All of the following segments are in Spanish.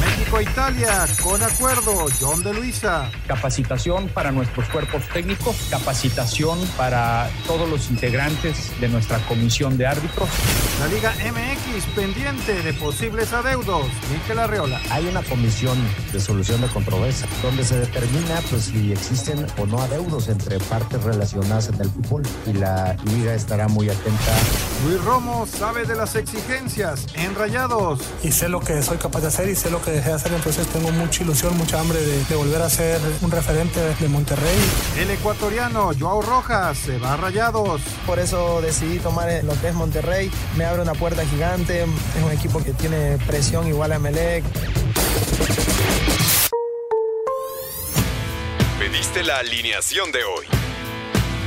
México-Italia, con acuerdo, John de Luisa. Capacitación para nuestros cuerpos técnicos, capacitación para todos los integrantes de nuestra comisión de árbitros. La Liga MX pendiente de posibles adeudos. Mikel Arreola. Hay una comisión de solución de controversia donde se determina pues, si existen o no adeudos entre partes relacionadas en el fútbol y la liga estará muy atenta. Luis Romo sabe de las exigencias en Rayados. Y sé lo que soy capaz de hacer y sé lo que dejé de hacer, entonces tengo mucha ilusión, mucha hambre de, de volver a ser un referente de Monterrey. El ecuatoriano Joao Rojas se va a Rayados. Por eso decidí tomar lo que es Monterrey. Me abre una puerta gigante. Es un equipo que tiene presión igual a Melec. Pediste la alineación de hoy.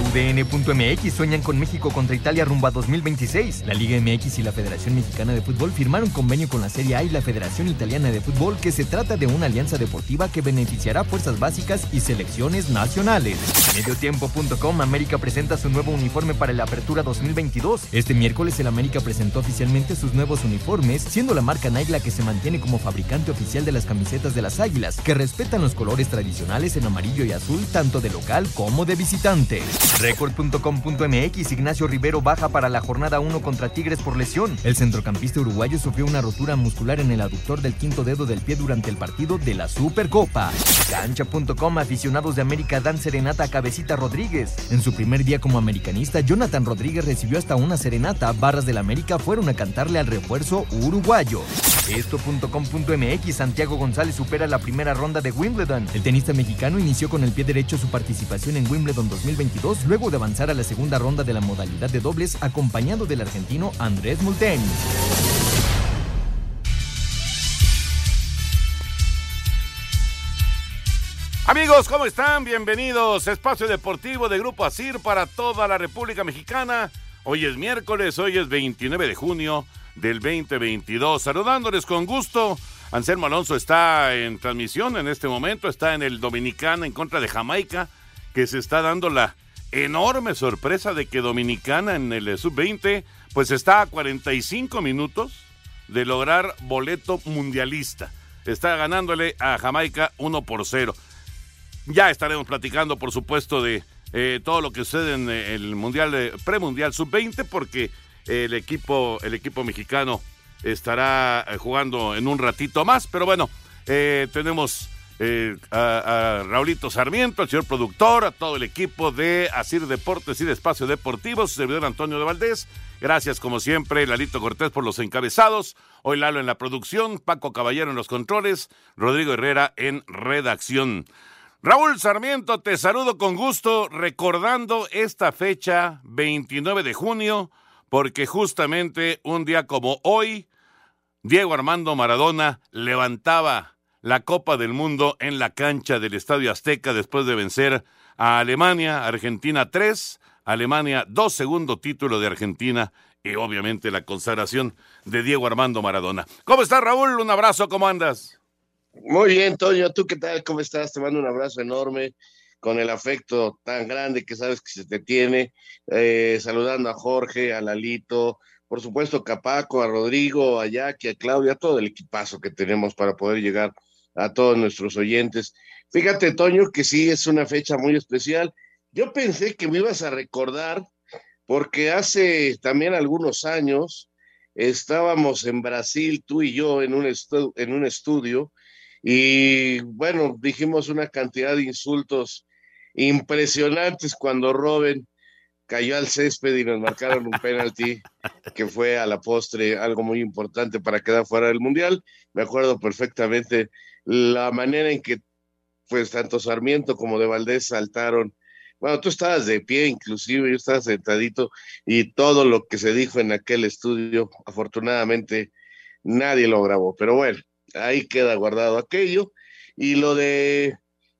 UDN.mx sueñan con México contra Italia rumbo a 2026. La Liga MX y la Federación Mexicana de Fútbol firmaron convenio con la Serie A y la Federación Italiana de Fútbol que se trata de una alianza deportiva que beneficiará fuerzas básicas y selecciones nacionales. Mediotiempo.com América presenta su nuevo uniforme para la Apertura 2022. Este miércoles el América presentó oficialmente sus nuevos uniformes, siendo la marca Nike la que se mantiene como fabricante oficial de las camisetas de las Águilas, que respetan los colores tradicionales en amarillo y azul tanto de local como de visitante. Record.com.mx Ignacio Rivero baja para la jornada 1 contra Tigres por lesión. El centrocampista uruguayo sufrió una rotura muscular en el aductor del quinto dedo del pie durante el partido de la Supercopa. Cancha.com aficionados de América dan serenata a Cabecita Rodríguez. En su primer día como americanista, Jonathan Rodríguez recibió hasta una serenata. Barras del América fueron a cantarle al refuerzo uruguayo. Esto.com.mx Santiago González supera la primera ronda de Wimbledon. El tenista mexicano inició con el pie derecho su participación en Wimbledon 2022 luego de avanzar a la segunda ronda de la modalidad de dobles acompañado del argentino Andrés Multeni. Amigos, ¿cómo están? Bienvenidos. Espacio Deportivo de Grupo ASIR para toda la República Mexicana. Hoy es miércoles, hoy es 29 de junio del 2022. Saludándoles con gusto. Anselmo Alonso está en transmisión en este momento, está en el Dominicana en contra de Jamaica, que se está dando la enorme sorpresa de que Dominicana en el sub-20 pues está a 45 minutos de lograr boleto mundialista. Está ganándole a Jamaica 1 por 0. Ya estaremos platicando, por supuesto, de eh, todo lo que sucede en eh, el mundial eh, premundial sub-20 porque el equipo el equipo mexicano estará jugando en un ratito más, pero bueno, tenemos eh, a, a, Raulito Sarmiento, al señor productor, a todo el equipo de Asir Deportes y de Espacio Deportivo, su servidor Antonio de Valdés. Gracias, como siempre, Lalito Cortés por los encabezados. Hoy Lalo en la producción, Paco Caballero en los controles, Rodrigo Herrera en redacción. Raúl Sarmiento, te saludo con gusto, recordando esta fecha, 29 de junio, porque justamente un día como hoy, Diego Armando Maradona levantaba la Copa del Mundo en la cancha del Estadio Azteca después de vencer a Alemania, Argentina 3, Alemania 2, segundo título de Argentina y obviamente la consagración de Diego Armando Maradona. ¿Cómo estás, Raúl? Un abrazo, ¿cómo andas? Muy bien, Toño. ¿Tú qué tal? ¿Cómo estás? Te mando un abrazo enorme con el afecto tan grande que sabes que se te tiene. Eh, saludando a Jorge, a Lalito, por supuesto, Capaco, a Rodrigo, a Jackie, a Claudia, todo el equipazo que tenemos para poder llegar todos nuestros oyentes. Fíjate, Toño, que sí es una fecha muy especial. yo pensé que me ibas a recordar porque hace también algunos años estábamos en Brasil, tú y yo, en un, en un estudio, y bueno, dijimos una cantidad de insultos impresionantes cuando Robin cayó al césped y nos marcaron un penalti que fue a la postre algo muy importante para quedar fuera del mundial. Me acuerdo perfectamente la manera en que pues tanto Sarmiento como de Valdés saltaron. Bueno, tú estabas de pie inclusive, yo estaba sentadito y todo lo que se dijo en aquel estudio, afortunadamente nadie lo grabó, pero bueno, ahí queda guardado aquello. Y lo de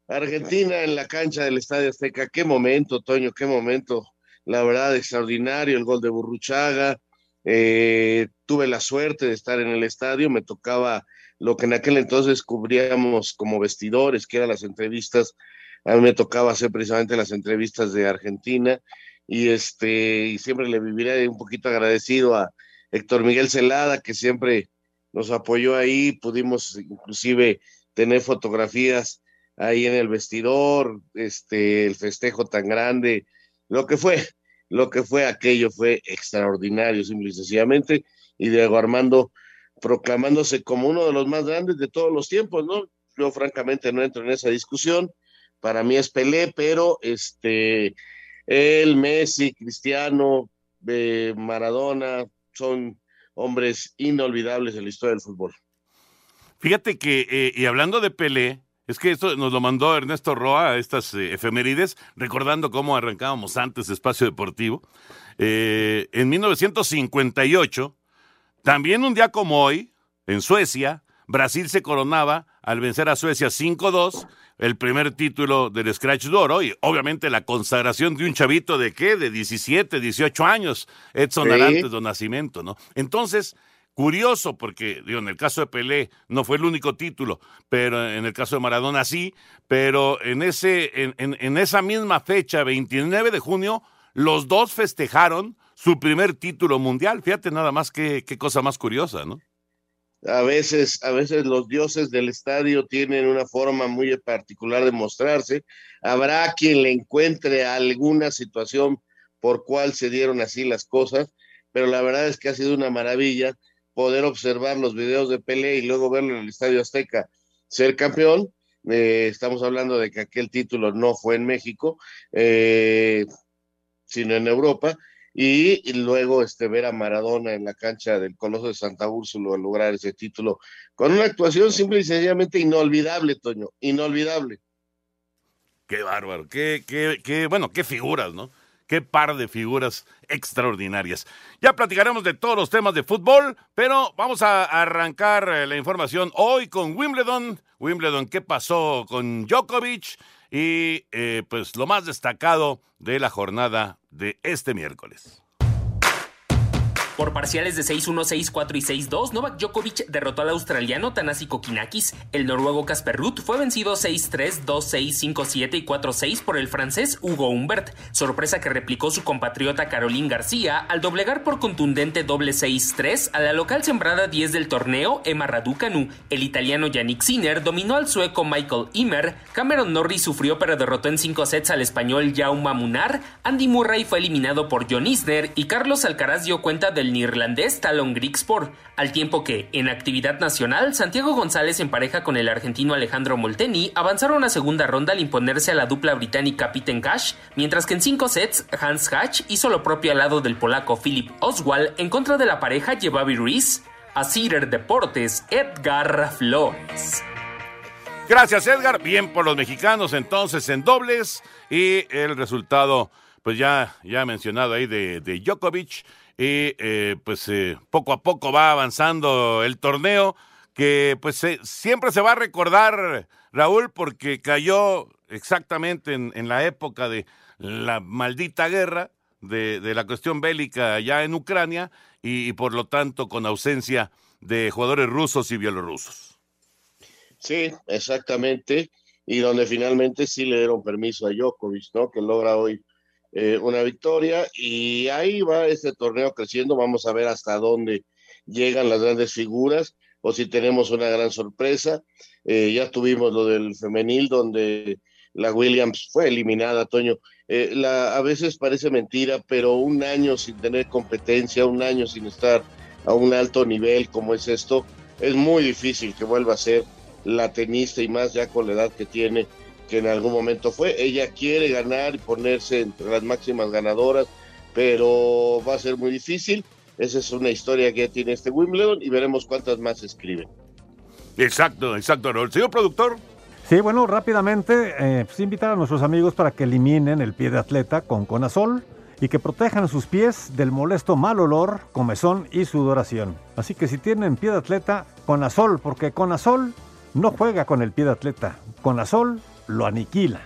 Argentina en la cancha del Estadio Azteca, qué momento, Toño, qué momento la verdad, extraordinario el gol de Burruchaga. Eh, tuve la suerte de estar en el estadio, me tocaba lo que en aquel entonces cubríamos como vestidores, que eran las entrevistas. A mí me tocaba hacer precisamente las entrevistas de Argentina y este y siempre le viviré un poquito agradecido a Héctor Miguel Celada que siempre nos apoyó ahí, pudimos inclusive tener fotografías ahí en el vestidor, este el festejo tan grande, lo que fue, lo que fue aquello fue extraordinario, simple y sencillamente, y Diego Armando proclamándose como uno de los más grandes de todos los tiempos, ¿no? Yo francamente no entro en esa discusión, para mí es Pelé, pero este, él, Messi, Cristiano, eh, Maradona, son hombres inolvidables en la historia del fútbol. Fíjate que, eh, y hablando de Pelé, es que esto nos lo mandó Ernesto Roa, estas eh, efemérides, recordando cómo arrancábamos antes Espacio Deportivo. Eh, en 1958, también un día como hoy, en Suecia, Brasil se coronaba al vencer a Suecia 5-2, el primer título del Scratch Doro y obviamente la consagración de un chavito de qué, de 17, 18 años, Edson Arantes de nacimiento, ¿no? Entonces, Curioso porque, digo, en el caso de Pelé no fue el único título, pero en el caso de Maradona sí, pero en, ese, en, en, esa misma fecha, 29 de junio, los dos festejaron su primer título mundial. Fíjate nada más qué, qué cosa más curiosa, ¿no? A veces, a veces los dioses del estadio tienen una forma muy particular de mostrarse. Habrá quien le encuentre alguna situación por cual se dieron así las cosas, pero la verdad es que ha sido una maravilla poder observar los videos de Pelé y luego verlo en el Estadio Azteca ser campeón. Eh, estamos hablando de que aquel título no fue en México, eh, sino en Europa. Y, luego este, ver a Maradona en la cancha del Coloso de Santa Úrsula lograr ese título con una actuación simple y sencillamente inolvidable, Toño, inolvidable. Qué bárbaro, qué, qué, qué, bueno, qué figuras, ¿no? Qué par de figuras extraordinarias. Ya platicaremos de todos los temas de fútbol, pero vamos a arrancar eh, la información hoy con Wimbledon. Wimbledon, ¿qué pasó con Djokovic? Y eh, pues lo más destacado de la jornada de este miércoles. Por parciales de 6-1, 6-4 y 6-2, Novak Djokovic derrotó al australiano Tanasi Kokinakis. El noruego Casper Ruth fue vencido 6-3, 2-6, 5-7 y 4-6 por el francés Hugo Humbert, sorpresa que replicó su compatriota Caroline García al doblegar por contundente doble 6-3 a la local sembrada 10 del torneo Emma Raducanu. El italiano Yannick Sinner dominó al sueco Michael Immer, Cameron Norrie sufrió pero derrotó en 5 sets al español Jaume Munar, Andy Murray fue eliminado por John Isner y Carlos Alcaraz dio cuenta del neerlandés Talon Grigspor, al tiempo que, en actividad nacional, Santiago González en pareja con el argentino Alejandro Molteni avanzaron a segunda ronda al imponerse a la dupla británica Pitten Cash, mientras que en cinco sets Hans Hatch hizo lo propio al lado del polaco Philip Oswald en contra de la pareja Jebavi Ruiz, a Cider Deportes Edgar Flores. Gracias Edgar, bien por los mexicanos entonces en dobles y el resultado pues ya, ya mencionado ahí de, de Djokovic y eh, pues eh, poco a poco va avanzando el torneo que pues siempre se va a recordar Raúl porque cayó exactamente en, la época de la maldita guerra de, la cuestión bélica ya en Ucrania y, por lo tanto con ausencia de jugadores rusos y bielorrusos. Sí, exactamente. Y donde finalmente sí le dieron permiso a Djokovic, ¿no? Que logra hoy eh, una victoria y ahí va este torneo creciendo. Vamos a ver hasta dónde llegan las grandes figuras o si tenemos una gran sorpresa. Eh, ya tuvimos lo del femenil donde la Williams fue eliminada, Toño. Eh, la, a veces parece mentira, pero un año sin tener competencia, un año sin estar a un alto nivel como es esto, es muy difícil que vuelva a ser la tenista y más ya con la edad que tiene, que en algún momento fue. Ella quiere ganar y ponerse entre las máximas ganadoras, pero va a ser muy difícil. Esa es una historia que ya tiene este Wimbledon y veremos cuántas más escriben. Exacto, exacto, El señor productor. Sí, bueno, rápidamente, eh, pues invitar a nuestros amigos para que eliminen el pie de atleta con Conazol y que protejan sus pies del molesto mal olor, comezón y sudoración. Así que si tienen pie de atleta, Conazol, porque Conazol no juega con el pie de atleta, Conazol lo aniquila.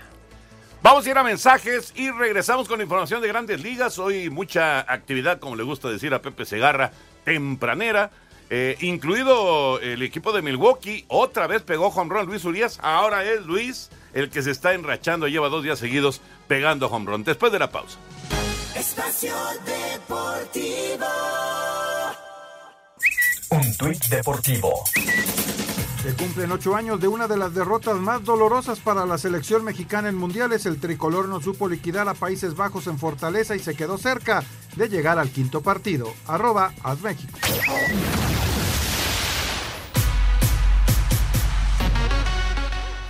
Vamos a ir a mensajes y regresamos con información de grandes ligas. Hoy mucha actividad, como le gusta decir a Pepe Segarra, tempranera. Eh, incluido el equipo de Milwaukee, otra vez pegó home run Luis Urias, ahora es Luis el que se está enrachando, lleva dos días seguidos pegando home run. Después de la pausa. Espacio Deportivo. Un tuit deportivo. Se cumplen ocho años de una de las derrotas más dolorosas para la selección mexicana en mundiales. El tricolor no supo liquidar a Países Bajos en Fortaleza y se quedó cerca de llegar al quinto partido. Arroba México.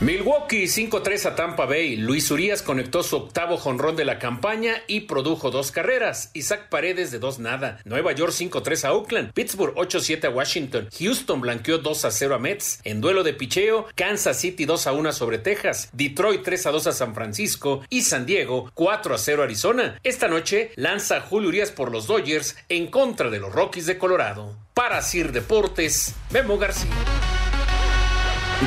Milwaukee 5-3 a Tampa Bay. Luis Urias conectó su octavo jonrón de la campaña y produjo dos carreras. Isaac Paredes de dos nada. Nueva York 5-3 a Oakland. Pittsburgh 8-7 a Washington. Houston blanqueó 2-0 a Mets. En duelo de picheo, Kansas City 2-1 sobre Texas. Detroit 3-2 a San Francisco. Y San Diego 4-0 a Arizona. Esta noche lanza Julio Urias por los Dodgers en contra de los Rockies de Colorado. Para Sir Deportes, Memo García.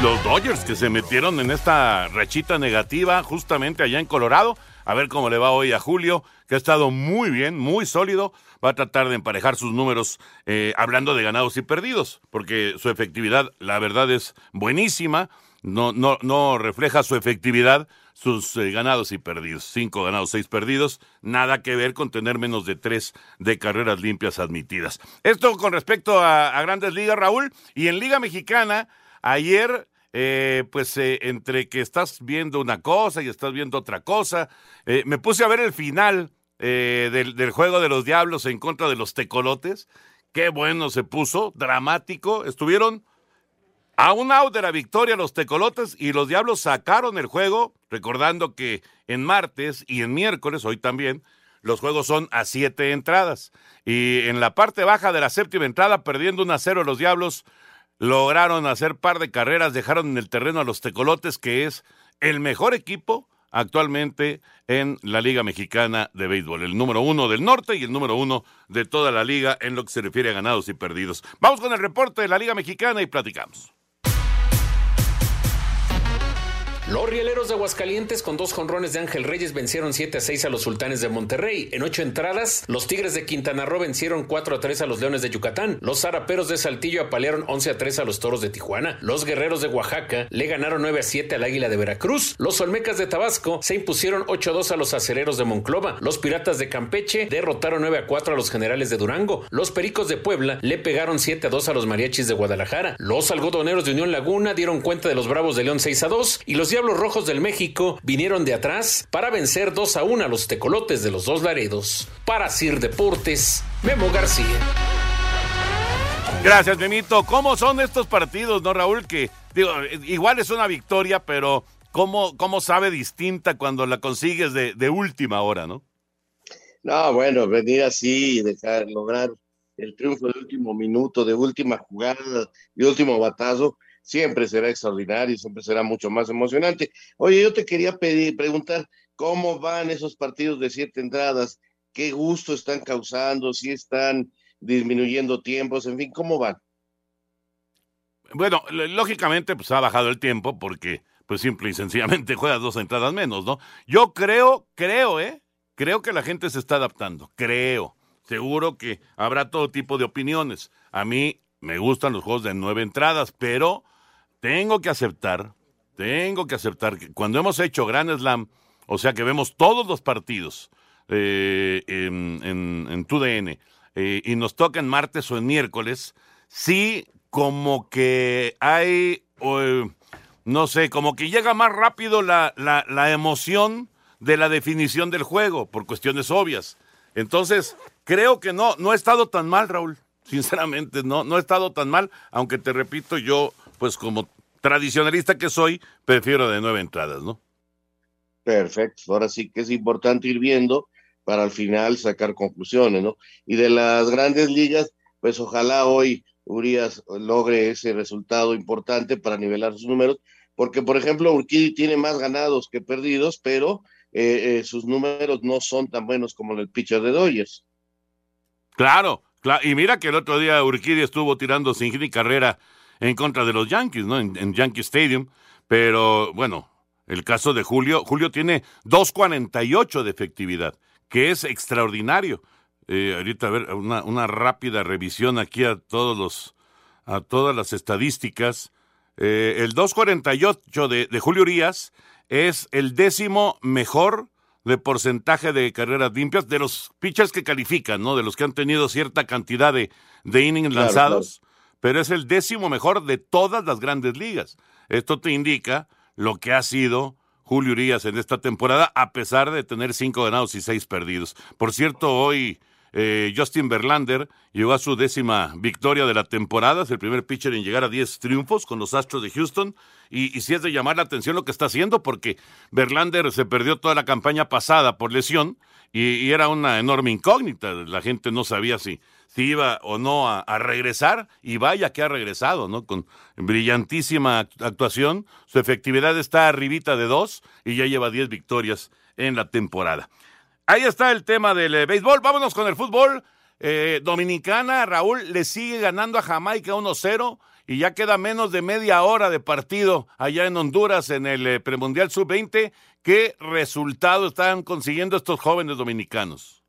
Los Dodgers que se metieron en esta rachita negativa justamente allá en Colorado. A ver cómo le va hoy a Julio, que ha estado muy bien, muy sólido. Va a tratar de emparejar sus números eh, hablando de ganados y perdidos, porque su efectividad, la verdad, es buenísima. No, no, no refleja su efectividad sus eh, ganados y perdidos. Cinco ganados, seis perdidos. Nada que ver con tener menos de tres de carreras limpias admitidas. Esto con respecto a, a grandes ligas, Raúl. Y en Liga Mexicana, Ayer, eh, pues eh, entre que estás viendo una cosa y estás viendo otra cosa, eh, me puse a ver el final del, del, juego de los Diablos en contra de los Tecolotes. Qué bueno se puso, dramático. Estuvieron a un out de la victoria los Tecolotes y los Diablos sacaron el juego, recordando que en martes y en miércoles, hoy también, los juegos son a siete entradas. Y en la parte baja de la séptima entrada, perdiendo un a cero los Diablos, lograron hacer par de carreras, dejaron en el terreno a los Tecolotes, que es el mejor equipo actualmente en la Liga Mexicana de Béisbol. El número uno del norte y el número uno de toda la liga en lo que se refiere a ganados y perdidos. Vamos con el reporte de la Liga Mexicana y platicamos. Los rieleros de Aguascalientes con dos jonrones de Ángel Reyes vencieron 7 a 6 a los sultanes de Monterrey. En ocho entradas, los Tigres de Quintana Roo vencieron 4 a 3 a los Leones de Yucatán. Los zaraperos de Saltillo apalearon 11 a 3 a los Toros de Tijuana. Los guerreros de Oaxaca le ganaron 9 a 7 al Águila de Veracruz. Los Olmecas de Tabasco se impusieron 8 a 2 a los acereros de Monclova. Los Piratas de Campeche derrotaron 9 a 4 a los generales de Durango. Los Pericos de Puebla le pegaron 7 a 2 a los Mariachis de Guadalajara. Los algodoneros de Unión Laguna dieron cuenta de los Bravos de León 6 a 2 y los Diablos Rojos del México vinieron de atrás para vencer 2 a 1 a los tecolotes de los dos Laredos. Para Sir Deportes, Memo García. Gracias, Memito. ¿Cómo son estos partidos, no, Raúl? Que, digo, igual es una victoria, pero ¿cómo, cómo sabe distinta cuando la consigues de, de última hora, no? No, bueno, venir así y dejar, lograr el triunfo de último minuto, de última jugada, de último batazo, siempre será extraordinario, siempre será mucho más emocionante. Oye, yo te quería pedir, preguntar, ¿cómo van esos partidos de siete entradas? ¿Qué gusto están causando? ¿Si están disminuyendo tiempos? En fin, ¿cómo van? Bueno, lógicamente, pues ha bajado el tiempo porque, pues simple y sencillamente juegas dos entradas menos, ¿no? Yo creo, creo, ¿eh? Creo que la gente se está adaptando, creo. Seguro que habrá todo tipo de opiniones. A mí me gustan los juegos de nueve entradas, pero tengo que aceptar, tengo que aceptar que cuando hemos hecho Grand Slam, o sea que vemos todos los partidos eh, en, en, en TUDN eh, y nos toca en martes o en miércoles, sí como que hay no sé, como que llega más rápido la, emoción de la definición del juego, por cuestiones obvias. Entonces, creo que no, no ha estado tan mal, Raúl. Sinceramente, no, no ha estado tan mal, aunque te repito, yo, pues como tradicionalista que soy, prefiero de nueve entradas, ¿no? Perfecto, ahora sí que es importante ir viendo para al final sacar conclusiones, ¿no? Y de las grandes ligas, pues ojalá hoy Urias logre ese resultado importante para nivelar sus números, porque por ejemplo Urquidi tiene más ganados que perdidos, pero eh, eh, sus números no son tan buenos como el pitcher de Dodgers. Claro, claro, y mira que el otro día Urquidi estuvo tirando sin ni carrera en contra de los Yankees, ¿no? En, en Yankee Stadium, pero bueno, el caso de Julio, Julio tiene 2.48 de efectividad, que es extraordinario. Eh, ahorita a ver una, una, rápida revisión aquí a todos los a todas las estadísticas. Eh, el 2.48 de, de Julio Urias es el décimo mejor de porcentaje de carreras limpias de los pitchers que califican, ¿no? De los que han tenido cierta cantidad de, de innings Claro, lanzados, pero es el décimo mejor de todas las grandes ligas. Esto te indica lo que ha sido Julio Urias en esta temporada, a pesar de tener cinco ganados y seis perdidos. Por cierto, hoy eh, Justin Verlander llegó a su décima victoria de la temporada, es el primer pitcher en llegar a 10 triunfos con los Astros de Houston, y, sí es de llamar la atención lo que está haciendo, porque Verlander se perdió toda la campaña pasada por lesión, y era una enorme incógnita, la gente no sabía si, si iba o no a, regresar, y vaya que ha regresado, ¿no? Con brillantísima act- actuación, su efectividad está arribita de dos, y ya lleva 10 victorias en la temporada. Ahí está el tema del eh, béisbol. Vámonos con el fútbol. Eh, Dominicana, Raúl, le sigue ganando a Jamaica 1-0 y ya queda menos de media hora de partido allá en Honduras en el eh, premundial sub-20. ¿Qué resultado están consiguiendo estos jóvenes dominicanos?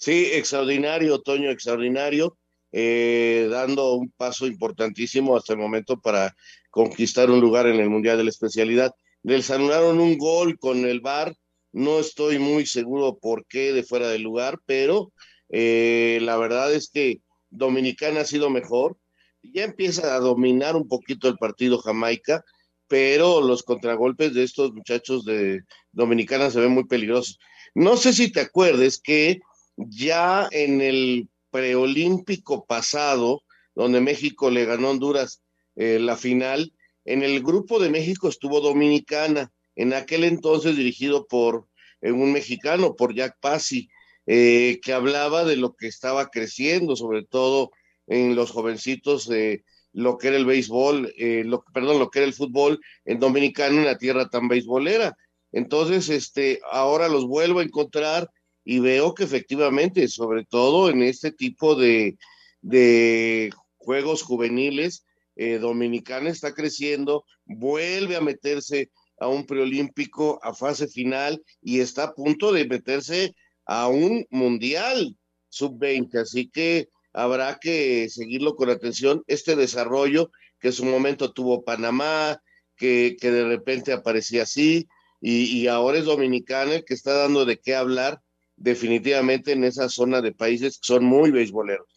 Sí, extraordinario, Toño, extraordinario, eh, dando un paso importantísimo hasta el momento para conquistar un lugar en el Mundial de la Especialidad. Les anularon un gol con el VAR, no estoy muy seguro por qué de fuera del lugar, pero eh, la verdad es que Dominicana ha sido mejor, ya empieza a dominar un poquito el partido Jamaica, pero los contragolpes de estos muchachos de Dominicana se ven muy peligrosos. No sé si te acuerdes que ya en el preolímpico pasado, donde México le ganó a Honduras eh, la final, en el grupo de México estuvo Dominicana, en aquel entonces dirigido por eh, un mexicano, por Jack Pasi, eh, que hablaba de lo que estaba creciendo, sobre todo en los jovencitos de lo que era el béisbol, eh, lo, perdón, lo que era el fútbol en Dominicana, en la tierra tan beisbolera. Entonces, este, ahora los vuelvo a encontrar y veo que efectivamente, sobre todo en este tipo de, de juegos juveniles, eh, Dominicana está creciendo, vuelve a meterse a un preolímpico, a fase final y está a punto de meterse a un mundial sub-20. Así que habrá que seguirlo con atención, este desarrollo que en su momento tuvo Panamá, que, que de repente aparecía así, y, y ahora es Dominicana el que está dando de qué hablar definitivamente en esa zona de países que son muy beisboleros.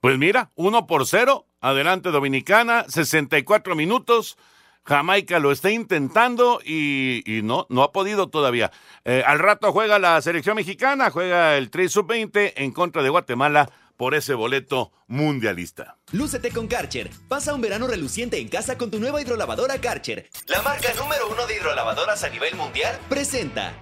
Pues mira, 1 por 0, adelante Dominicana, 64 minutos. Jamaica lo está intentando y, y no, no ha podido todavía. Eh, al rato juega la selección mexicana, juega el 3 sub-20 en contra de Guatemala por ese boleto mundialista. Lúcete con Karcher. Pasa un verano reluciente en casa con tu nueva hidrolavadora Karcher. La marca número uno de hidrolavadoras a nivel mundial presenta.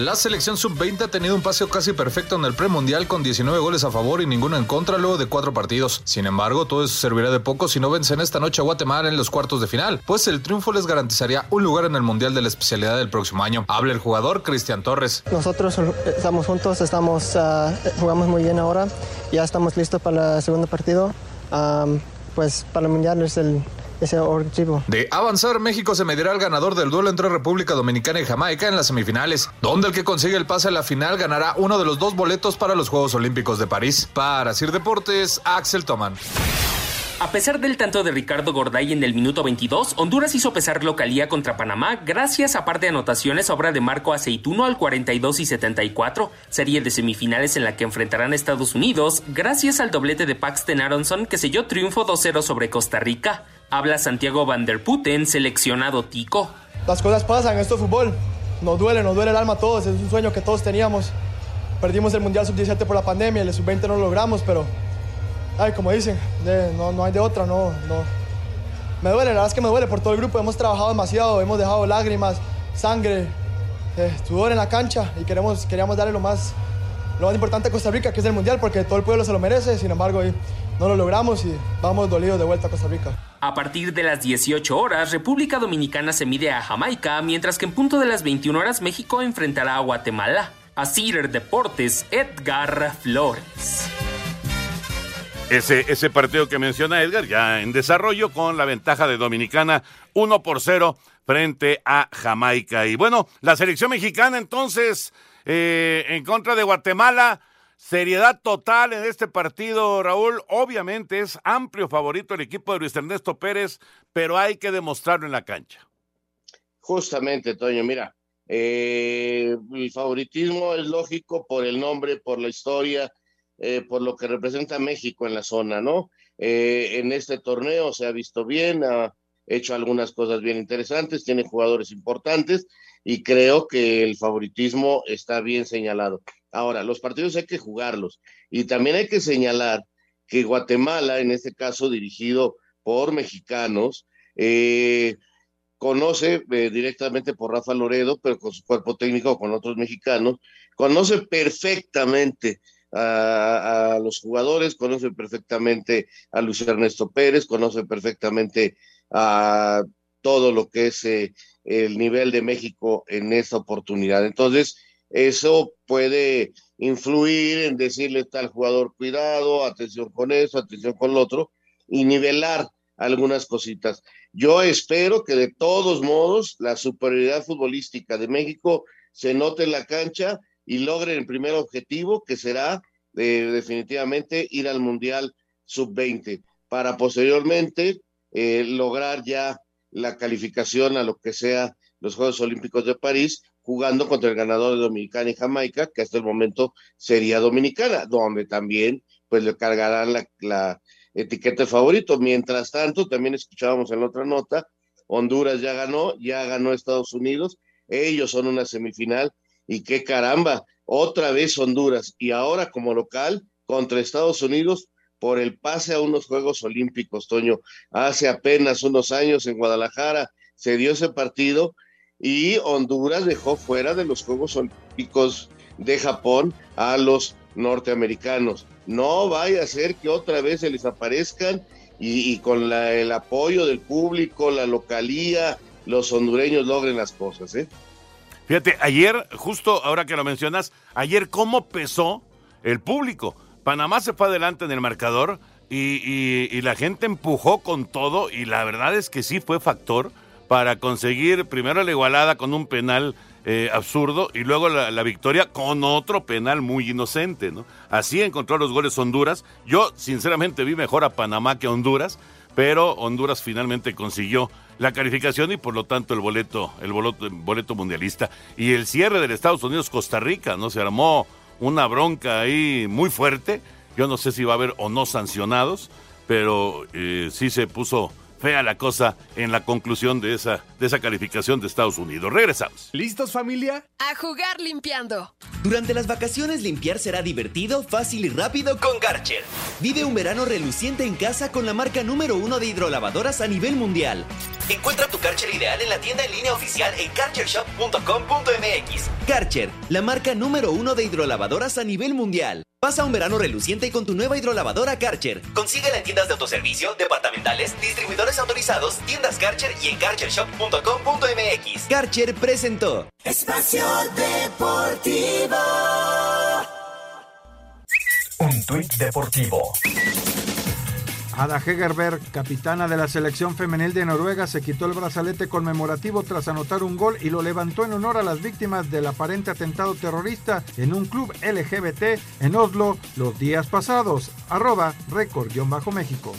La selección sub-20 ha tenido un paseo casi perfecto en el premundial con 19 goles a favor y ninguno en contra luego de cuatro partidos. Sin embargo, todo eso servirá de poco si no vencen esta noche a Guatemala en los cuartos de final, pues el triunfo les garantizaría un lugar en el mundial de la especialidad del próximo año. Habla el jugador Cristian Torres. Nosotros estamos juntos, estamos, ah, jugamos muy bien ahora, ya estamos listos para el segundo partido. Am, pues para el mundial es el ese objetivo. De avanzar, México se medirá al ganador del duelo entre República Dominicana y Jamaica en las semifinales, donde el que consigue el pase a la final ganará uno de los dos boletos para los Juegos Olímpicos de París. Para Sir Deportes, Axel Toman. A pesar del tanto de Ricardo Gorday en el minuto 22, Honduras hizo pesar localía contra Panamá gracias a par de anotaciones obra de Marco Aceituno al 42 y 74, serie de semifinales en la que enfrentarán a Estados Unidos gracias al doblete de Paxton Aronson que selló triunfo 2-0 sobre Costa Rica. Habla Santiago Van der Putten, seleccionado tico. Las cosas pasan, esto es fútbol. Nos duele, nos duele el alma a todos, es un sueño que todos teníamos. Perdimos el Mundial Sub-17 por la pandemia, el Sub-20 no lo logramos, pero ay, como dicen, no, no hay de otra, no, no. Me duele, la verdad es que me duele por todo el grupo, hemos trabajado demasiado, hemos dejado lágrimas, sangre, eh, sudor en la cancha y queremos, queríamos darle lo más, lo más importante a Costa Rica, que es el Mundial, porque todo el pueblo se lo merece, sin embargo, no lo logramos y vamos dolidos de vuelta a Costa Rica. A partir de las 18 horas, República Dominicana se mide a Jamaica, mientras que en punto de las 21 horas México enfrentará a Guatemala. A Cider Deportes, Edgar Flores. Ese, ese partido que menciona Edgar ya en desarrollo con la ventaja de Dominicana 1 por 0 frente a Jamaica. Y bueno, la selección mexicana entonces eh, en contra de Guatemala. Seriedad total en este partido, Raúl. Obviamente es amplio favorito el equipo de Luis Ernesto Pérez, pero hay que demostrarlo en la cancha. Justamente, Toño, mira, eh, el favoritismo es lógico por el nombre, por la historia, eh, por lo que representa México en la zona, ¿no? Eh, en este torneo se ha visto bien, ha hecho algunas cosas bien interesantes, tiene jugadores importantes y creo que el favoritismo está bien señalado. Ahora, los partidos hay que jugarlos y también hay que señalar que Guatemala, en este caso dirigido por mexicanos, eh, conoce directamente por Rafa Loredo, pero con su cuerpo técnico, con otros mexicanos, conoce perfectamente a, los jugadores, conoce perfectamente a Luis Ernesto Pérez, conoce perfectamente a todo lo que es eh, el nivel de México en esta oportunidad. Entonces, eso puede influir en decirle tal jugador, cuidado, atención con eso, atención con lo otro, y nivelar algunas cositas. Yo espero que de todos modos la superioridad futbolística de México se note en la cancha y logren el primer objetivo, que será eh, definitivamente ir al Mundial Sub-20, para posteriormente eh, lograr ya la calificación a lo que sea los Juegos Olímpicos de París, jugando contra el ganador de Dominicana y Jamaica, que hasta el momento sería Dominicana, donde también pues le cargarán la, etiqueta de favorito. Mientras tanto, también escuchábamos en la otra nota, Honduras ya ganó, ya ganó Estados Unidos, ellos son una semifinal y qué caramba, otra vez Honduras y ahora como local contra Estados Unidos por el pase a unos Juegos Olímpicos, Toño. Hace apenas unos años en Guadalajara se dio ese partido y Honduras dejó fuera de los Juegos Olímpicos de Japón a los norteamericanos. No vaya a ser que otra vez se les aparezcan y, con el apoyo del público, la localía, los hondureños logren las cosas, ¿eh? Fíjate, ayer, justo ahora que lo mencionas, ayer cómo pesó el público. Panamá se fue adelante en el marcador y, la gente empujó con todo y la verdad es que sí fue factor para conseguir primero la igualada con un penal eh, absurdo y luego la, victoria con otro penal muy inocente, ¿no? Así encontró los goles Honduras. Yo sinceramente vi mejor a Panamá que a Honduras, pero Honduras finalmente consiguió la calificación y por lo tanto el boleto, el boleto, mundialista. Y el cierre del Estados Unidos-Costa Rica, ¿no? Se armó una bronca ahí muy fuerte. Yo no sé si va a haber o no sancionados, pero eh, sí se puso fea la cosa en la conclusión de esa, de esa calificación de Estados Unidos. Regresamos. ¿Listos familia? A jugar limpiando. Durante las vacaciones limpiar será divertido, fácil y rápido con Karcher. Vive un verano reluciente en casa con la marca número uno de hidrolavadoras a nivel mundial. Encuentra tu Karcher ideal en la tienda en línea oficial en karchershop.com.mx. Karcher, la marca número uno de hidrolavadoras a nivel mundial. Pasa un verano reluciente con tu nueva hidrolavadora Karcher. Consíguela en tiendas de autoservicio, departamentales, distribuidores autorizados, tiendas Karcher y en karchershop.com.mx. Karcher presentó Espacio Deportivo. Un tuit deportivo. Ada Hegerberg, capitana de la selección femenil de Noruega, se quitó el brazalete conmemorativo tras anotar un gol y lo levantó en honor a las víctimas del aparente atentado terrorista en un club LGBT en Oslo los días pasados. Arroba récord-méxico.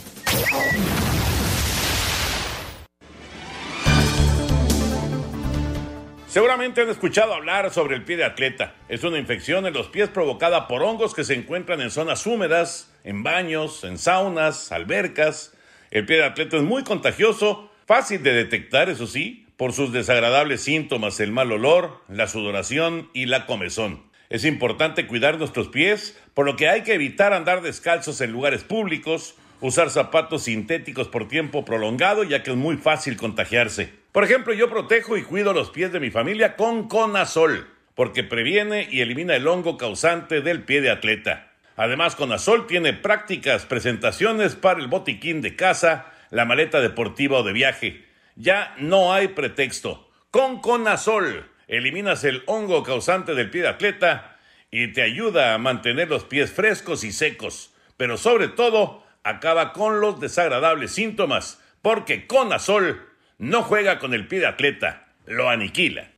Seguramente han escuchado hablar sobre el pie de atleta. Es una infección en los pies provocada por hongos que se encuentran en zonas húmedas, en baños, en saunas, albercas. El pie de atleta es muy contagioso, fácil de detectar, eso sí, por sus desagradables síntomas, el mal olor, la sudoración y la comezón. Es importante cuidar nuestros pies, por lo que hay que evitar andar descalzos en lugares públicos, usar zapatos sintéticos por tiempo prolongado, ya que es muy fácil contagiarse. Por ejemplo, yo protejo y cuido los pies de mi familia con Conazol, porque previene y elimina el hongo causante del pie de atleta. Además, Conazol tiene prácticas presentaciones para el botiquín de casa, la maleta deportiva o de viaje. Ya no hay pretexto. Con Conazol eliminas el hongo causante del pie de atleta y te ayuda a mantener los pies frescos y secos. Pero sobre todo, acaba con los desagradables síntomas, porque Conazol no juega con el pie de atleta, lo aniquila.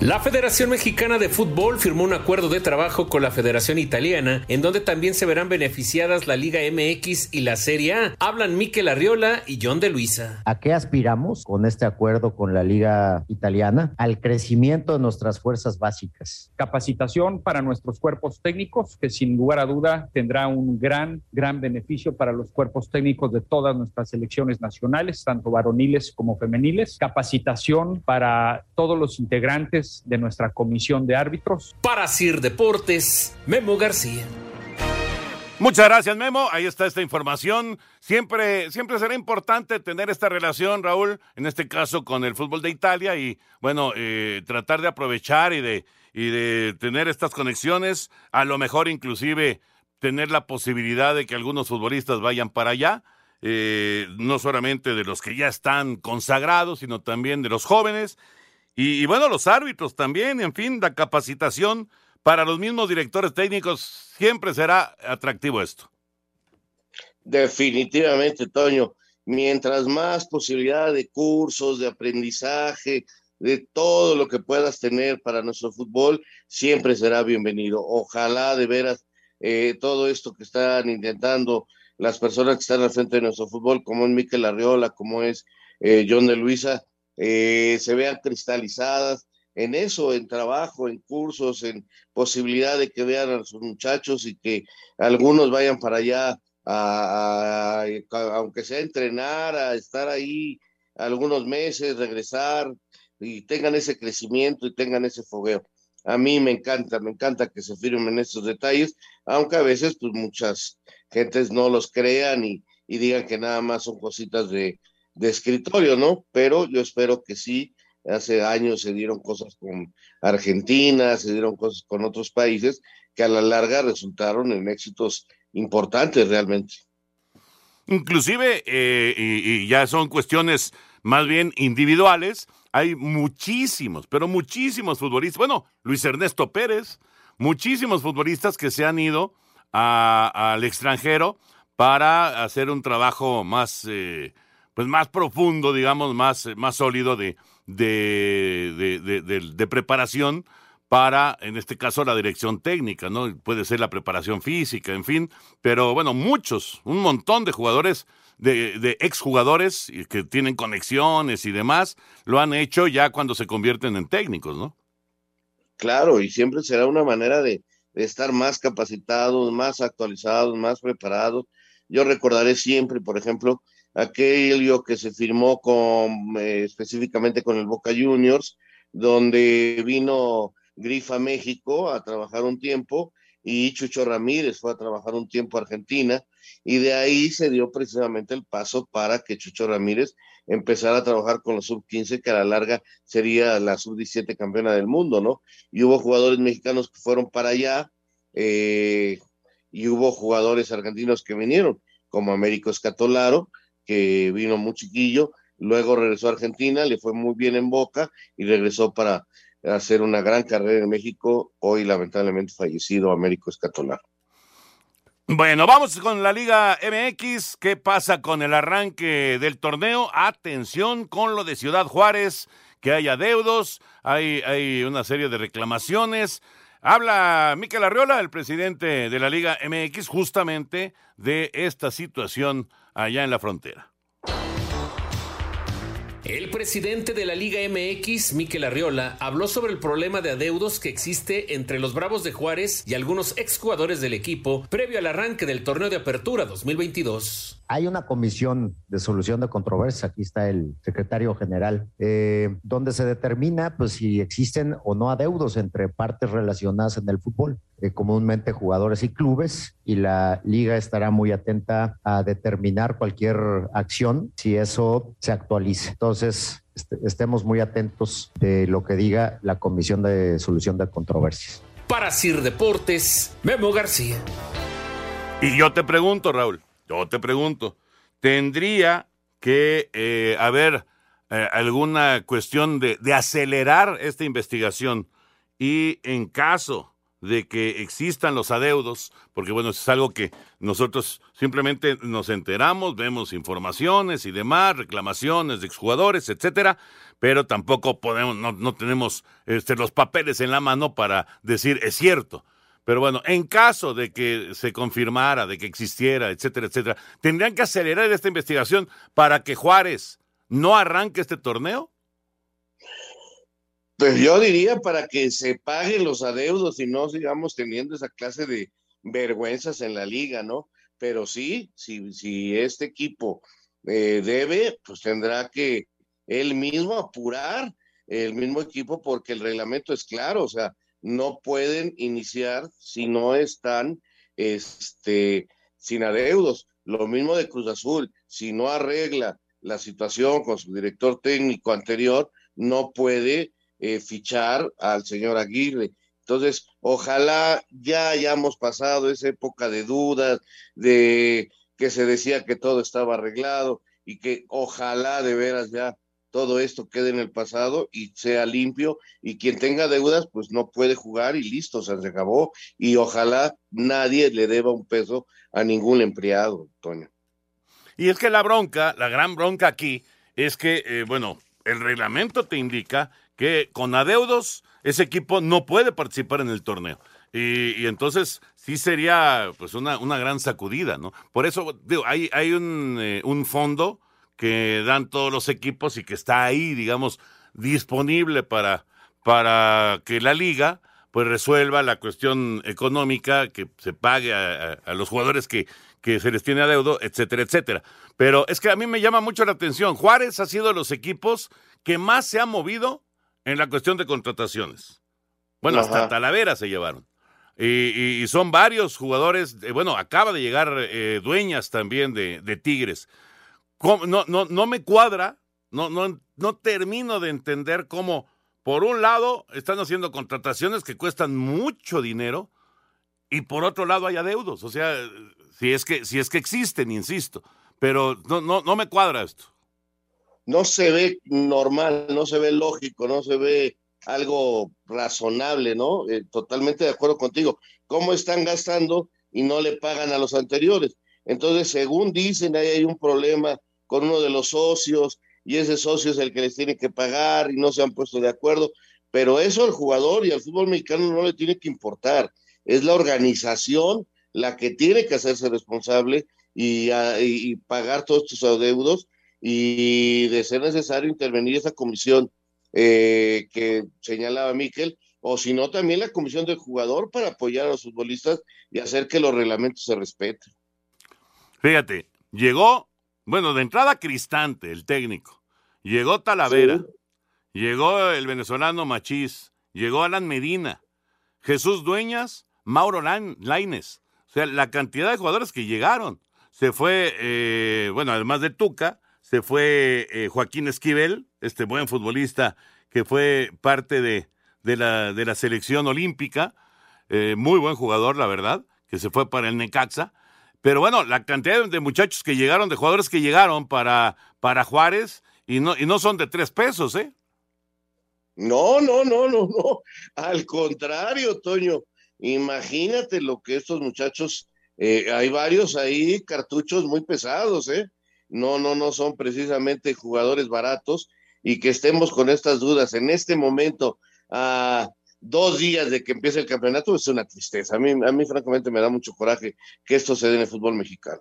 La Federación Mexicana de Fútbol firmó un acuerdo de trabajo con la Federación Italiana, en donde también se verán beneficiadas la Liga MX y la Serie A. Hablan Miquel Arriola y John de Luisa. ¿A qué aspiramos con este acuerdo con la Liga Italiana? Al crecimiento de nuestras fuerzas básicas. Capacitación para nuestros cuerpos técnicos, que sin lugar a duda tendrá un gran, gran beneficio para los cuerpos técnicos de todas nuestras selecciones nacionales, tanto varoniles como femeniles. Capacitación para todos los integrantes de nuestra comisión de árbitros. Para Sir Deportes, Memo García. Muchas gracias, Memo. Ahí está esta información. Siempre, siempre será importante tener esta relación, Raúl, en este caso con el fútbol de Italia y, bueno, eh, tratar de aprovechar y de, y de tener estas conexiones. A lo mejor, inclusive, tener la posibilidad de que algunos futbolistas vayan para allá. Eh, no solamente de los que ya están consagrados, sino también de los jóvenes. Y, y, bueno, los árbitros también, en fin, la capacitación para los mismos directores técnicos, siempre será atractivo esto. Definitivamente, Toño. Mientras más posibilidad de cursos, de aprendizaje, de todo lo que puedas tener para nuestro fútbol, siempre será bienvenido. Ojalá de veras eh, todo esto que están intentando las personas que están al frente de nuestro fútbol, como es Miquel Arriola, como es eh, John de Luisa, eh, se vean cristalizadas en eso, en trabajo, en cursos, en posibilidad de que vean a sus muchachos y que algunos vayan para allá, a, a, a, aunque sea entrenar, a estar ahí algunos meses, regresar y tengan ese crecimiento y tengan ese fogueo. A mí me encanta, me encanta que se firmen estos detalles, aunque a veces pues muchas gentes no los crean y digan que nada más son cositas de, de escritorio, ¿no? Pero yo espero que sí, hace años se dieron cosas con Argentina, se dieron cosas con otros países que a la larga resultaron en éxitos importantes realmente. Inclusive, eh, y, ya son cuestiones más bien individuales, hay muchísimos, pero muchísimos futbolistas, bueno, Luis Ernesto Pérez, muchísimos futbolistas que se han ido al extranjero para hacer un trabajo más, eh, pues más profundo, digamos, más, más sólido de, de, de preparación para, en este caso, la dirección técnica, ¿no? Puede ser la preparación física, en fin, pero bueno, muchos, un montón de jugadores, de, de exjugadores que tienen conexiones y demás, lo han hecho ya cuando se convierten en técnicos, ¿no? Claro, y siempre será una manera de, de estar más capacitados, más actualizados, más preparados. Yo recordaré siempre, por ejemplo, aquello que se firmó con, eh, específicamente con el Boca Juniors, donde vino Grifa México a trabajar un tiempo y Chucho Ramírez fue a trabajar un tiempo a Argentina y de ahí se dio precisamente el paso para que Chucho Ramírez empezara a trabajar con los sub-15 que a la larga sería la sub-17 campeona del mundo, ¿no? Y hubo jugadores mexicanos que fueron para allá eh, y hubo jugadores argentinos que vinieron, como Américo Escatolaro, que vino muy chiquillo, luego regresó a Argentina, le fue muy bien en Boca y regresó para hacer una gran carrera en México, hoy lamentablemente fallecido Américo Escatolar. Bueno, vamos con la Liga MX. ¿Qué pasa con el arranque del torneo? Atención con lo de Ciudad Juárez, que hay adeudos, hay, hay una serie de reclamaciones. Habla Miquel Arriola, el presidente de la Liga MX, justamente de esta situación allá en la frontera. El presidente de la Liga MX, Miquel Arriola, habló sobre el problema de adeudos que existe entre los Bravos de Juárez y algunos exjugadores del equipo previo al arranque del torneo de apertura 2022. Hay una comisión de solución de controversia, aquí está el secretario general, eh, donde se determina pues, si existen o no adeudos entre partes relacionadas en el fútbol, eh, comúnmente jugadores y clubes, y la liga estará muy atenta a determinar cualquier acción si eso se actualice. Entonces, est estemos muy atentos de lo que diga la comisión de solución de controversias. Para Sir Deportes, Memo García. Y yo te pregunto, Raúl. Yo te pregunto, ¿tendría que eh, haber eh, alguna cuestión de, de, acelerar esta investigación y en caso de que existan los adeudos, porque bueno, es algo que nosotros simplemente nos enteramos, vemos informaciones y demás, reclamaciones de exjugadores, etcétera, pero tampoco podemos, no, no tenemos este, los papeles en la mano para decir es cierto. Pero bueno, en caso de que se confirmara, de que existiera, etcétera, etcétera, ¿tendrían que acelerar esta investigación para que Juárez no arranque este torneo? Pues yo diría para que se paguen los adeudos y no sigamos teniendo esa clase de vergüenzas en la liga, ¿no? Pero sí, si, si este equipo eh, debe, pues tendrá que él mismo apurar el mismo equipo porque el reglamento es claro, o sea, no pueden iniciar si no están este, sin adeudos. Lo mismo de Cruz Azul, si no arregla la situación con su director técnico anterior, no puede eh, fichar al señor Aguirre. Entonces, ojalá ya hayamos pasado esa época de dudas, de que se decía que todo estaba arreglado y que ojalá de veras ya todo esto quede en el pasado y sea limpio y quien tenga deudas pues no puede jugar y listo, se acabó y ojalá nadie le deba un peso a ningún empleado, Toño. Y es que la bronca, la gran bronca aquí es que, eh, bueno, el reglamento te indica que con adeudos ese equipo no puede participar en el torneo. Y, entonces sí sería pues una, una gran sacudida, ¿no? Por eso digo, hay, hay un, eh, un fondo que dan todos los equipos y que está ahí, digamos, disponible para, para que la liga pues resuelva la cuestión económica, que se pague a, a, a los jugadores que, que se les tiene adeudo, etcétera, etcétera. Pero es que a mí me llama mucho la atención. Juárez ha sido de los equipos que más se ha movido en la cuestión de contrataciones. Bueno, Ajá. hasta Talavera se llevaron. Y, y, son varios jugadores, eh, bueno, acaba de llegar eh, dueñas también de, de Tigres. No, no, no me cuadra, no, no, no termino de entender cómo, por un lado, están haciendo contrataciones que cuestan mucho dinero y por otro lado hay adeudos. O sea, si es que, si es que existen, insisto, pero no, no, no me cuadra esto. No se ve normal, no se ve lógico, no se ve algo razonable, ¿no? Eh, totalmente de acuerdo contigo. ¿Cómo están gastando y no le pagan a los anteriores? Entonces, según dicen, ahí hay un problema con uno de los socios y ese socio es el que les tiene que pagar y no se han puesto de acuerdo. Pero eso al jugador y al fútbol mexicano no le tiene que importar. Es la organización la que tiene que hacerse responsable y, a, y pagar todos estos adeudos y de ser necesario intervenir esa comisión eh, que señalaba Miquel, o si no, también la comisión del jugador para apoyar a los futbolistas y hacer que los reglamentos se respeten. Fíjate, llegó, bueno, de entrada Cristante, el técnico, llegó Talavera, sí. llegó el venezolano Machís, llegó Alan Medina, Jesús Dueñas, Mauro Laines, o sea, la cantidad de jugadores que llegaron. Se fue, eh, bueno, además de Tuca, se fue eh, Joaquín Esquivel, este buen futbolista que fue parte de, de, la, de la, selección olímpica, eh, muy buen jugador, la verdad, que se fue para el Necaxa. Pero bueno, la cantidad de muchachos que llegaron, de jugadores que llegaron para, para Juárez, y no, y no son de tres pesos, ¿eh? No, no, no, no, no. Al contrario, Toño. Imagínate lo que estos muchachos, eh, hay varios ahí, cartuchos muy pesados, ¿eh? no, no, no son precisamente jugadores baratos y que estemos con estas dudas en este momento a dos días de que empiece el campeonato es una tristeza. A mí, a mí francamente me da mucho coraje que esto se dé en el fútbol mexicano.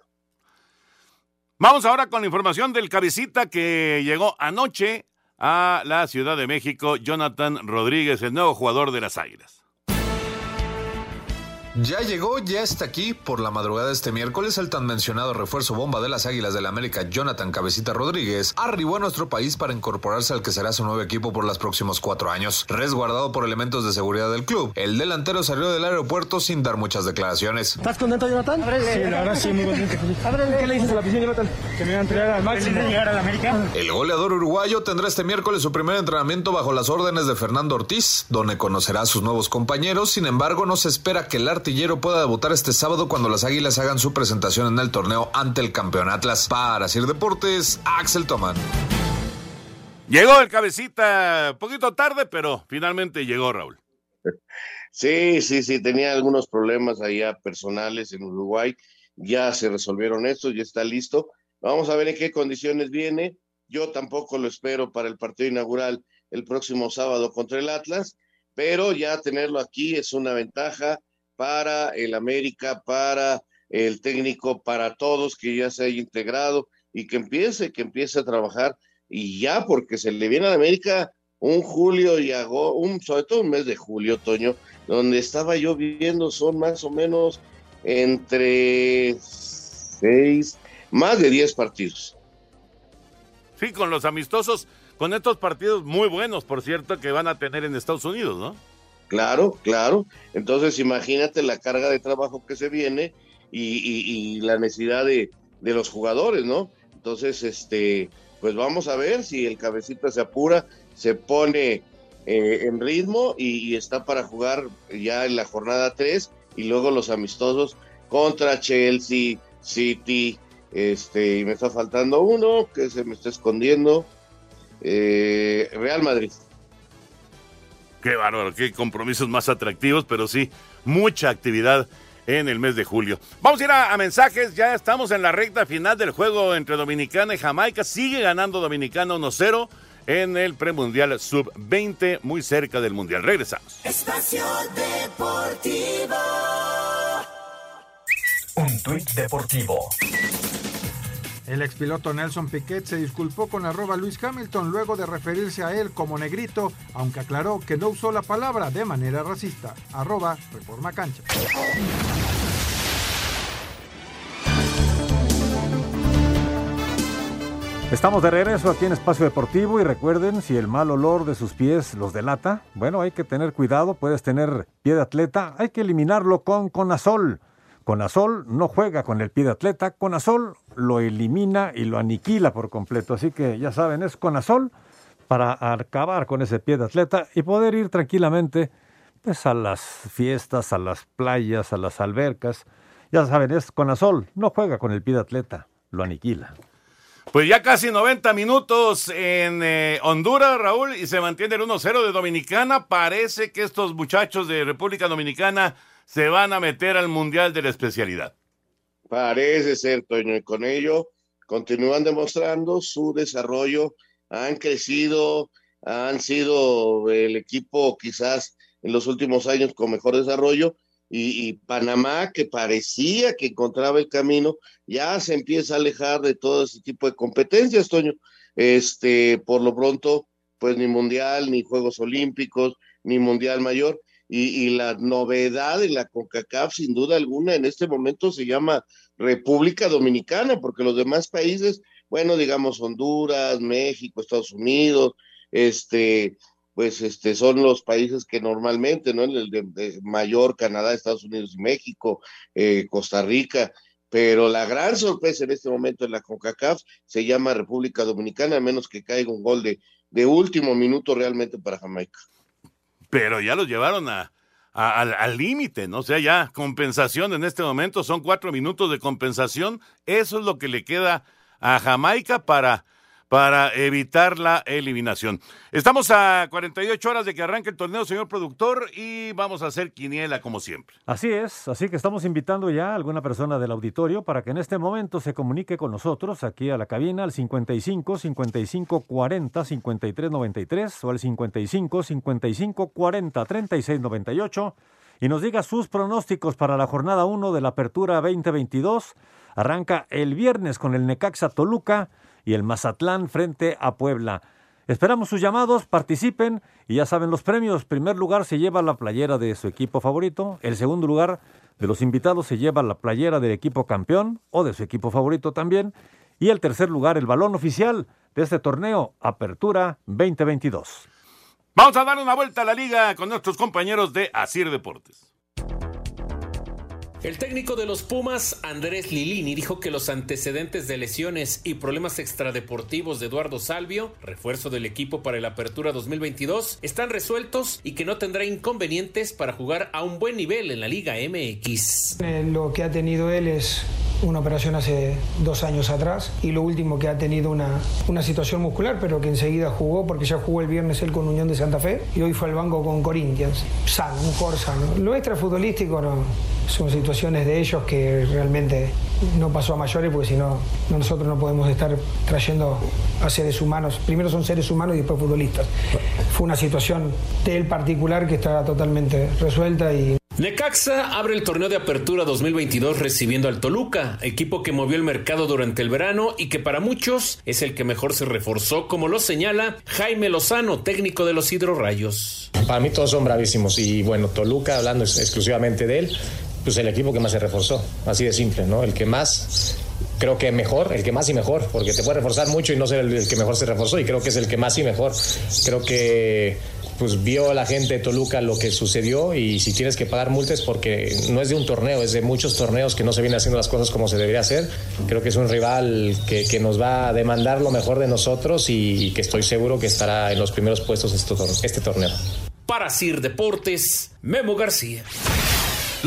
Vamos ahora con la información del cabecita que llegó anoche a la Ciudad de México, Jonathan Rodríguez, el nuevo jugador de las Águilas. Ya llegó, ya está aquí. Por la madrugada de este miércoles, el tan mencionado refuerzo bomba de las Águilas del la América, Jonathan Cabecita Rodríguez, arribó a nuestro país para incorporarse al que será su nuevo equipo por los próximos cuatro años. Resguardado por elementos de seguridad del club, el delantero salió del aeropuerto sin dar muchas declaraciones. ¿Estás contento, Jonathan? Sí, la verdad sí, muy contento. ¿Qué le dices a la afición, Jonathan? Que me va a entregar al máximo. llegar a la América? El goleador uruguayo tendrá este miércoles su primer entrenamiento bajo las órdenes de Fernando Ortiz, donde conocerá a sus nuevos compañeros. Sin embargo, no se espera que el artillero pueda debutar este sábado cuando las Águilas hagan su presentación en el torneo ante el campeón Atlas. Para Sir Deportes, Axel Toman. Llegó el cabecita, poquito tarde, pero finalmente llegó Raúl. Sí, sí, sí, tenía algunos problemas allá personales en Uruguay. Ya se resolvieron estos, ya está listo. Vamos a ver en qué condiciones viene. Yo tampoco lo espero para el partido inaugural el próximo sábado contra el Atlas, pero ya tenerlo aquí es una ventaja para el América, para el técnico, para todos que ya se haya integrado y que empiece, que empiece a trabajar y ya, porque se le viene a América un julio y agosto, un, sobre todo un mes de julio, otoño, donde estaba yo viviendo, son más o menos entre seis, más de diez partidos. Sí, con los amistosos, con estos partidos muy buenos, por cierto, que van a tener en Estados Unidos, ¿no? Claro, claro. Entonces imagínate la carga de trabajo que se viene y, la necesidad de, los jugadores, ¿no? Entonces, este, pues vamos a ver si el cabecita se apura, se pone eh, en ritmo y, está para jugar ya en la jornada 3 y luego los amistosos contra Chelsea, City, este, y me está faltando uno que se me está escondiendo, eh, Real Madrid. Qué bárbaro, qué compromisos más atractivos, pero sí, mucha actividad en el mes de julio. Vamos a ir a, mensajes, ya estamos en la recta final del juego entre Dominicana y Jamaica. Sigue ganando Dominicana 1-0 en el premundial sub-20, muy cerca del mundial. Regresamos. Espacio Deportivo. Un tuit deportivo. El expiloto Nelson Piquet se disculpó con arroba Luis Hamilton luego de referirse a él como negrito, aunque aclaró que no usó la palabra de manera racista. Arroba Reforma Cancha. Estamos de regreso aquí en Espacio Deportivo y recuerden, si el mal olor de sus pies los delata, bueno, hay que tener cuidado, puedes tener pie de atleta, hay que eliminarlo con Conazol. Conazol no juega con el pie de atleta, Conazol lo elimina y lo aniquila por completo. Así que ya saben, es Conazol para acabar con ese pie de atleta y poder ir tranquilamente pues, a las fiestas, a las playas, a las albercas. Ya saben, es Conazol, no juega con el pie de atleta, lo aniquila. Pues ya casi 90 minutos en eh, Honduras, Raúl, y se mantiene el 1-0 de Dominicana. Parece que estos muchachos de República Dominicana se van a meter al Mundial de la especialidad. Parece ser, Toño, y con ello continúan demostrando su desarrollo, han crecido, han sido el equipo quizás en los últimos años con mejor desarrollo, y, Panamá, que parecía que encontraba el camino, ya se empieza a alejar de todo ese tipo de competencias, Toño. Este, por lo pronto, pues ni mundial, ni Juegos Olímpicos, ni Mundial Mayor, y, la novedad de la CONCACAF, sin duda alguna, en este momento se llama República Dominicana, porque los demás países, bueno, digamos Honduras, México, Estados Unidos, este, pues este, son los países que normalmente, ¿no? El de, mayor Canadá, Estados Unidos y México, eh, Costa Rica, pero la gran sorpresa en este momento en la CONCACAF se llama República Dominicana, a menos que caiga un gol de, de último minuto realmente para Jamaica pero ya los llevaron a, al límite, ¿no? O sea, ya compensación en este momento, son cuatro minutos de compensación, eso es lo que le queda a Jamaica para, para evitar la eliminación. Estamos a 48 horas de que arranque el torneo, señor productor, y vamos a hacer quiniela como siempre. Así es, así que estamos invitando ya a alguna persona del auditorio para que en este momento se comunique con nosotros aquí a la cabina al 55 55 40 53 93 o al 55 55 40 36 98 y nos diga sus pronósticos para la jornada 1 de la Apertura 2022. Arranca el viernes con el Necaxa Toluca y el Mazatlán frente a Puebla. Esperamos sus llamados, participen y ya saben los premios. Primer lugar se lleva la playera de su equipo favorito. El segundo lugar de los invitados se lleva la playera del equipo campeón o de su equipo favorito también. Y el tercer lugar, el balón oficial de este torneo, Apertura 2022. Vamos a dar una vuelta a la liga con nuestros compañeros de Asir Deportes. El técnico de los Pumas, Andrés Lilini, dijo que los antecedentes de lesiones y problemas extradeportivos de Eduardo Salvio, refuerzo del equipo para la Apertura 2022, están resueltos y que no tendrá inconvenientes para jugar a un buen nivel en la Liga MX. Eh, Lo que ha tenido él es una operación hace dos años atrás y lo último que ha tenido una, una situación muscular, pero que enseguida jugó porque ya jugó el viernes él con Unión de Santa Fe y hoy fue al banco con Corinthians. Sano, un sano. Lo extrafutbolístico no, son situaciones de ellos que realmente no pasó a mayores porque si no, no, nosotros no podemos estar trayendo a seres humanos. Primero son seres humanos y después futbolistas. Fue una situación de él particular que está totalmente resuelta y Necaxa abre el torneo de apertura 2022 recibiendo al Toluca, equipo que movió el mercado durante el verano y que para muchos es el que mejor se reforzó, como lo señala Jaime Lozano, técnico de los Hidrorrayos. Para mí todos son bravísimos y bueno, Toluca, hablando ex- exclusivamente de él, pues el equipo que más se reforzó, así de simple, ¿no? El que más, creo que mejor, el que más y mejor, porque te puede reforzar mucho y no ser el, el que mejor se reforzó y creo que es el que más y mejor. Creo que pues vio la gente de Toluca lo que sucedió y si tienes que pagar multas porque no es de un torneo, es de muchos torneos que no se vienen haciendo las cosas como se debería hacer. Creo que es un rival que, que nos va a demandar lo mejor de nosotros y, y que estoy seguro que estará en los primeros puestos este, este torneo. Para Sir Deportes, Memo García.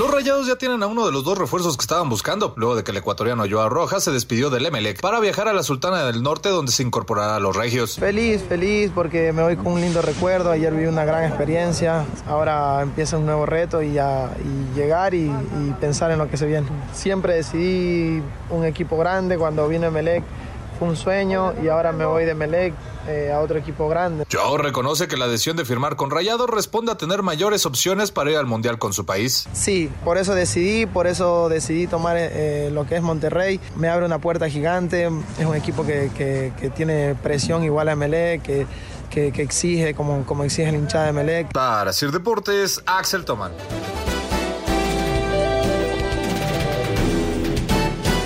Los Rayados ya tienen a uno de los dos refuerzos que estaban buscando, luego de que el ecuatoriano Joao Rojas se despidió del Emelec para viajar a la Sultana del Norte donde se incorporará a los Regios. Feliz, feliz porque me voy con un lindo recuerdo. Ayer viví una gran experiencia. Ahora empieza un nuevo reto y, ya, y llegar y, y pensar en lo que se viene. Siempre decidí un equipo grande. Cuando vine Melec fue un sueño y ahora me voy de Melec eh, a otro equipo grande. Joao reconoce que la decisión de firmar con Rayados responde a tener mayores opciones para ir al Mundial con su país. Sí, por eso decidí, por eso decidí tomar eh, lo que es Monterrey. Me abre una puerta gigante, es un equipo que, que- que tiene presión igual a Melec, que, que- que exige como, como exige el hinchada de Melec. Para Sir Deportes, Axel Tomán.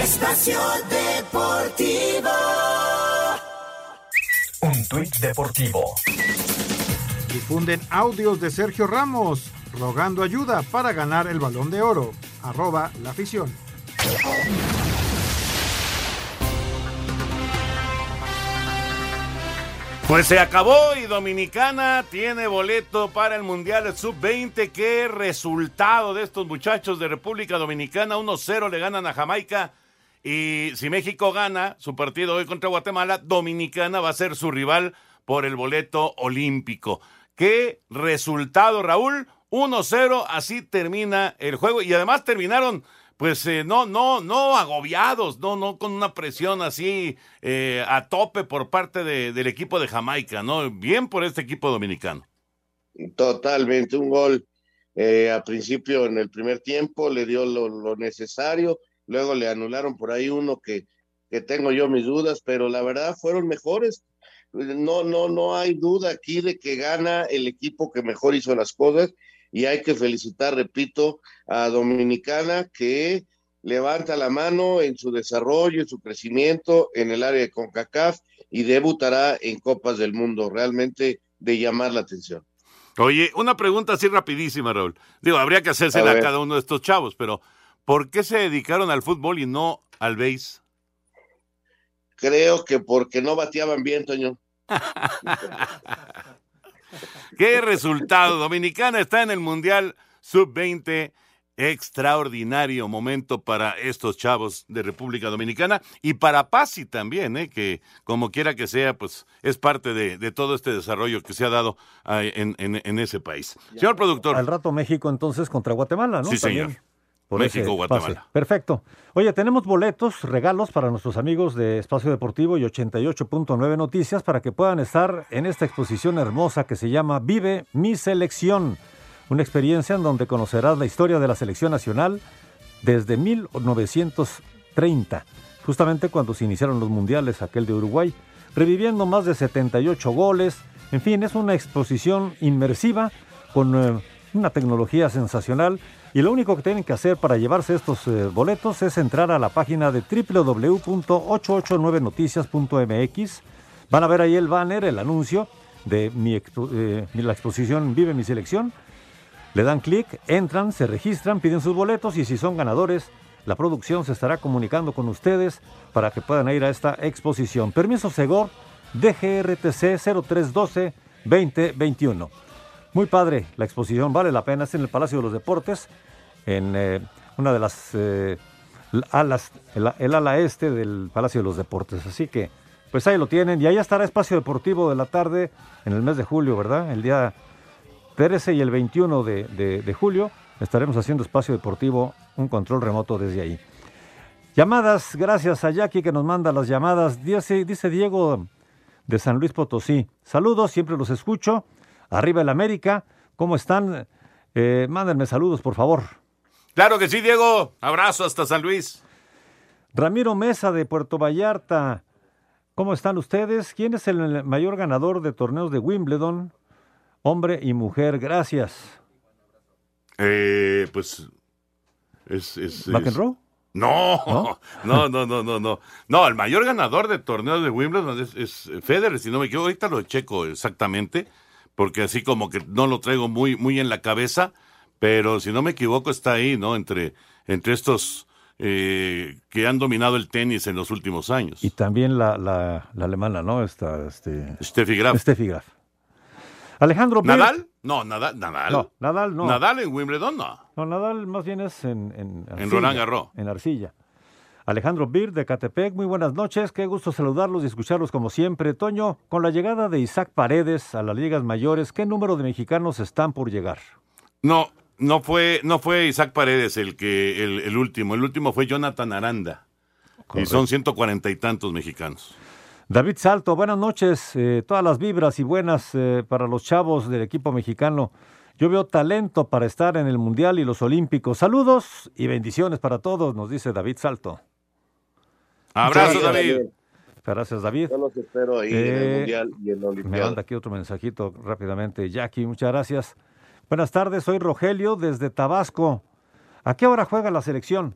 Espacio Deportivo. Deportivo. Difunden audios de Sergio Ramos rogando ayuda para ganar el balón de oro. Arroba la afición. Pues se acabó y Dominicana tiene boleto para el Mundial Sub-20. ¿Qué resultado de estos muchachos de República Dominicana? 1-0 le ganan a Jamaica. Y si México gana su partido hoy contra Guatemala, Dominicana va a ser su rival por el boleto olímpico. ¿Qué resultado, Raúl? 1-0, así termina el juego. Y además terminaron pues eh, no, no, no agobiados, no, no con una presión así eh, a tope por parte de- del equipo de Jamaica, ¿no? Bien por este equipo dominicano. Totalmente, un gol eh, a principio en el primer tiempo, le dio lo necesario, luego le anularon por ahí uno que, que tengo yo mis dudas, pero la verdad fueron mejores. No, no, no hay duda aquí de que gana el equipo que mejor hizo las cosas y hay que felicitar, repito, a Dominicana que levanta la mano en su desarrollo, en su crecimiento en el área de CONCACAF y debutará en Copas del Mundo, realmente de llamar la atención. Oye, una pregunta así rapidísima, Raúl. Digo, habría que hacérsela A cada uno de estos chavos, pero ¿por qué se dedicaron al fútbol y no al béis? Creo que porque no bateaban bien, Toño. ¿Qué resultado? Dominicana está en el Mundial Sub-20 extraordinario momento para estos chavos de República Dominicana y para Pasi también, ¿eh? que como quiera que sea, pues es parte de, de todo este desarrollo que se ha dado ah, en, en- en ese país. Señor productor. Al rato México entonces contra Guatemala, ¿no? Sí, señor. Por México, ese Guatemala. pase. Perfecto. Oye, tenemos boletos, regalos para nuestros amigos de Espacio Deportivo y 88.9 Noticias para que puedan estar en esta exposición hermosa que se llama Vive mi selección. Una experiencia en donde conocerás la historia de la selección nacional desde 1930, justamente cuando se iniciaron los mundiales, aquel de Uruguay, reviviendo más de 78 goles. En fin, es una exposición inmersiva con eh, una tecnología sensacional. Y lo único que tienen que hacer para llevarse estos eh, boletos es entrar a la página de www.889noticias.mx. Van a ver ahí el banner, el anuncio de mi eh, la exposición Vive mi selección. Le dan clic, entran, se registran, piden sus boletos y si son ganadores, la producción se estará comunicando con ustedes para que puedan ir a esta exposición. Permiso Segor, DGRTC 0312-2021. Muy padre la exposición, vale la pena. Es en el Palacio de los Deportes, en eh, una de las eh, alas, el, ala este del Palacio de los Deportes. Así que, pues ahí lo tienen. Y ahí estará Espacio Deportivo de la tarde en el mes de julio, ¿verdad? El día 13 y el 21 de, de- de julio estaremos haciendo Espacio Deportivo, un control remoto desde ahí. Llamadas, gracias a Jackie que nos manda las llamadas. Dice, dice Diego de San Luis Potosí. Saludos, siempre los escucho. Arriba el América, ¿cómo están? Eh, mándenme saludos, por favor. Claro que sí, Diego. Abrazo hasta San Luis. Ramiro Mesa de Puerto Vallarta. ¿Cómo están ustedes? ¿Quién es el mayor ganador de torneos de Wimbledon? Hombre y mujer, gracias. Eh, pues es, es, No, no, no, no, no, no. No, el mayor ganador de torneos de Wimbledon es, es Federer, si no me equivoco. Ahorita lo checo exactamente, porque así como que no lo traigo muy, muy en la cabeza, pero si no me equivoco está ahí, ¿no? Entre, entre estos eh, que han dominado el tenis en los últimos años. Y también la, la- la alemana, ¿no? Esta, este... Steffi Graf. Steffi Graf. Alejandro ¿Nadal? No, Nadal. Nadal. No, Nadal no. Nadal en Wimbledon, no. No, Nadal más bien es en, en, En Roland Garros. En Arcilla. Alejandro Bir de Catepec, muy buenas noches, qué gusto saludarlos y escucharlos como siempre. Toño, con la llegada de Isaac Paredes a las ligas mayores, ¿qué número de mexicanos están por llegar? No, no fue, no fue Isaac Paredes el que el, el último. El último fue Jonathan Aranda. Y son ciento cuarenta y tantos mexicanos. David Salto, buenas noches, eh, todas las vibras y buenas eh, para los chavos del equipo mexicano. Yo veo talento para estar en el Mundial y los Olímpicos. Saludos y bendiciones para todos, nos dice David Salto. Abrazo, Muchas David. Gracias, David. Yo los espero ahí en el Eh, Mundial y en la Me Olimpiada. manda aquí otro mensajito rápidamente. Jackie, muchas gracias. Buenas tardes, soy Rogelio desde Tabasco. ¿A qué hora juega la selección?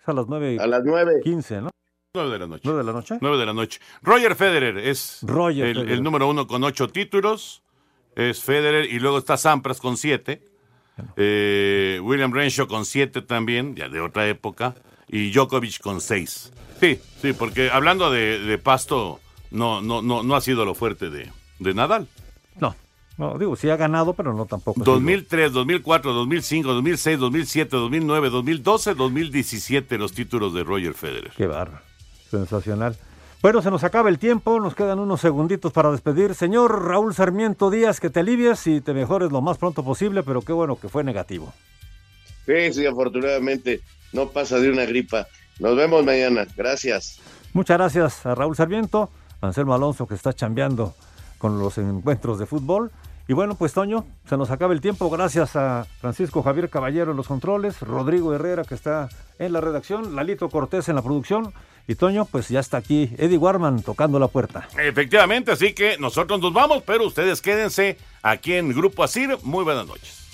Es a las nueve. A las nueve. 15, ¿no? Nueve de la noche. ¿Nueve de la noche? Nueve de la noche. Roger Federer es Roger el, Federer. el número uno con ocho títulos. Es Federer y luego está Sampras con siete. Eh, William Renshaw con siete también, ya de otra época. Y Djokovic con seis. Sí, sí, porque hablando de, de pasto, no, no, no, no ha sido lo fuerte de, de Nadal. No, no, digo, sí ha ganado, pero no tampoco. ha sido- 2003, 2004, 2005, 2006, 2007, 2009, 2012, 2017 los títulos de Roger Federer. Qué barra. Sensacional. Bueno, se nos acaba el tiempo, nos quedan unos segunditos para despedir. Señor Raúl Sarmiento Díaz, que te alivies y te mejores lo más pronto posible, pero qué bueno que fue negativo. Sí, sí, afortunadamente no pasa de una gripa. Nos vemos mañana. Gracias. Muchas gracias a Raúl Sarmiento, Anselmo Alonso que está chambeando con los encuentros de fútbol. Y bueno, pues Toño, se nos acaba el tiempo. Gracias a Francisco Javier Caballero en los controles, Rodrigo Herrera que está en la redacción, Lalito Cortés en la producción. Y Toño, pues ya está aquí Eddie Warman tocando la puerta. Efectivamente, así que nosotros nos vamos, pero ustedes quédense aquí en Grupo Asir. Muy buenas noches.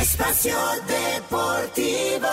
Espacio Deportivo.